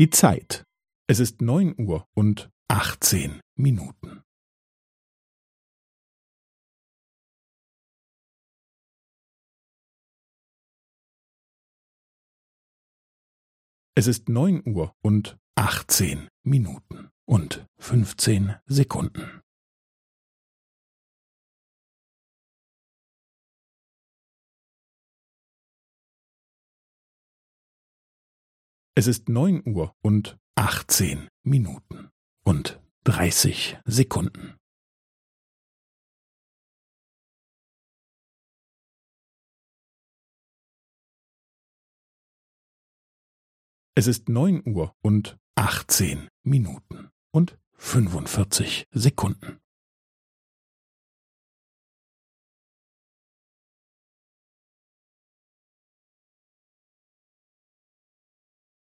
Die Zeit. Es ist neun Uhr und achtzehn Minuten. Es ist neun Uhr und achtzehn Minuten und fünfzehn Sekunden. Es ist neun Uhr und achtzehn Minuten und dreißig Sekunden. Es ist neun Uhr und achtzehn Minuten und fünfundvierzig Sekunden.